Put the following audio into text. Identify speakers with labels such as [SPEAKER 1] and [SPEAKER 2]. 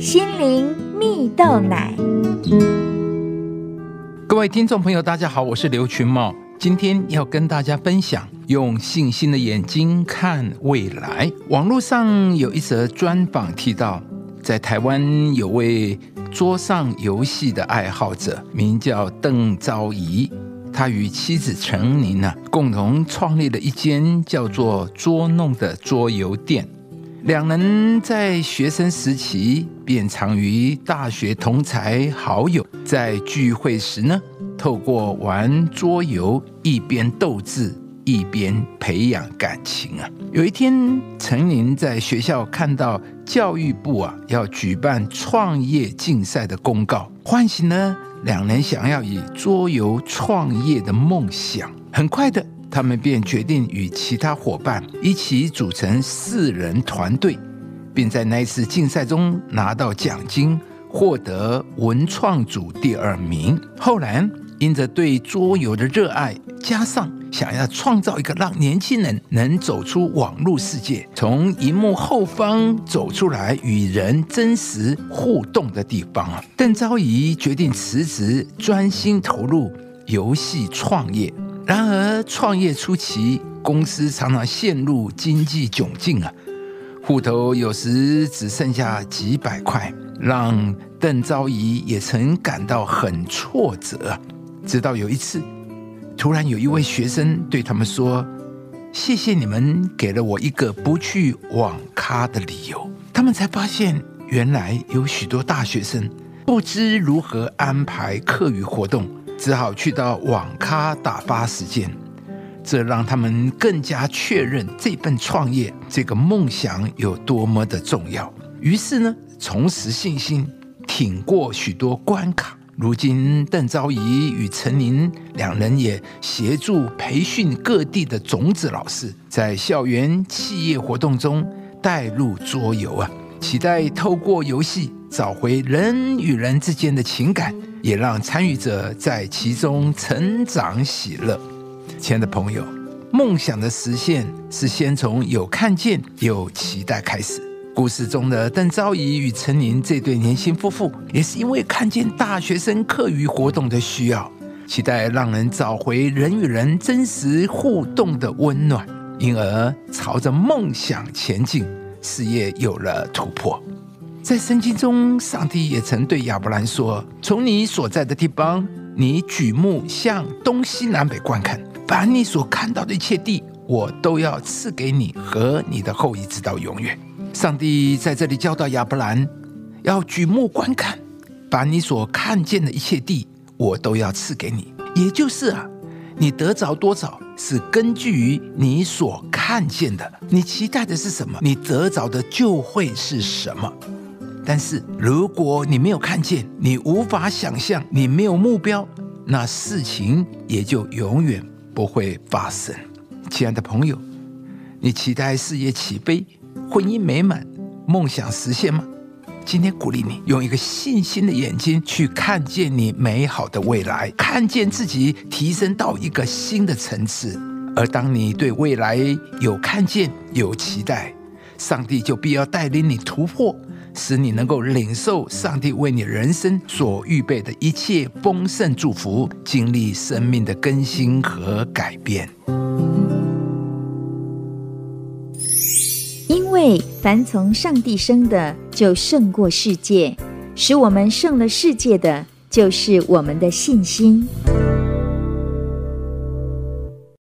[SPEAKER 1] 心灵蜜豆奶。
[SPEAKER 2] 各位听众朋友，大家好，我是刘群茂，今天要跟大家分享用信心的眼睛看未来。网络上有一则专访提到，在台湾有位桌上游戏的爱好者，名叫邓昭仪。他与妻子陈宁呢，共同创立了一间叫做“捉弄”的桌游店。两人在学生时期便常与大学同才好友在聚会时呢，透过玩桌游，一边斗智，一边培养感情啊。有一天，陈宁在学校看到教育部啊要举办创业竞赛的公告，唤醒了。两人想要以桌游创业的梦想，很快的，他们便决定与其他伙伴一起组成四人团队，并在那一次竞赛中拿到奖金，获得文创组第二名。后来，因着对桌游的热爱，加上想要创造一个让年轻人能走出网络世界，从荧幕后方走出来与人真实互动的地方啊，邓昭仪决定辞职，专心投入游戏创业。然而，创业初期，公司常常陷入经济窘境啊，户头有时只剩下几百块，让邓昭仪也曾感到很挫折。直到有一次。突然有一位学生对他们说：“谢谢你们给了我一个不去网咖的理由。”他们才发现，原来有许多大学生不知如何安排课余活动，只好去到网咖打发时间。这让他们更加确认这份创业这个梦想有多么的重要。于是呢，重拾信心，挺过许多关卡。如今，邓昭仪与陈宁两人也协助培训各地的种子老师，在校园企业活动中带入桌游啊，期待透过游戏找回人与人之间的情感，也让参与者在其中成长喜乐。亲爱的朋友，梦想的实现是先从有看见、有期待开始。故事中的邓昭仪与陈宁这对年轻夫妇，也是因为看见大学生课余活动的需要，期待让人找回人与人真实互动的温暖，因而朝着梦想前进，事业有了突破。在圣经中，上帝也曾对亚伯兰说：“从你所在的地方，你举目向东西南北观看，把你所看到的一切地，我都要赐给你和你的后裔，直到永远。”上帝在这里教导亚伯兰，要举目观看，把你所看见的一切地，我都要赐给你。也就是啊，你得着多少，是根据于你所看见的。你期待的是什么，你得着的就会是什么。但是如果你没有看见，你无法想象，你没有目标，那事情也就永远不会发生。亲爱的朋友，你期待事业起飞？婚姻美满，梦想实现吗？今天鼓励你用一个信心的眼睛去看见你美好的未来，看见自己提升到一个新的层次。而当你对未来有看见、有期待，上帝就必要带领你突破，使你能够领受上帝为你人生所预备的一切丰盛祝福，经历生命的更新和改变。
[SPEAKER 1] 因为凡从上帝生的，就胜过世界；使我们胜了世界的，就是我们的信心。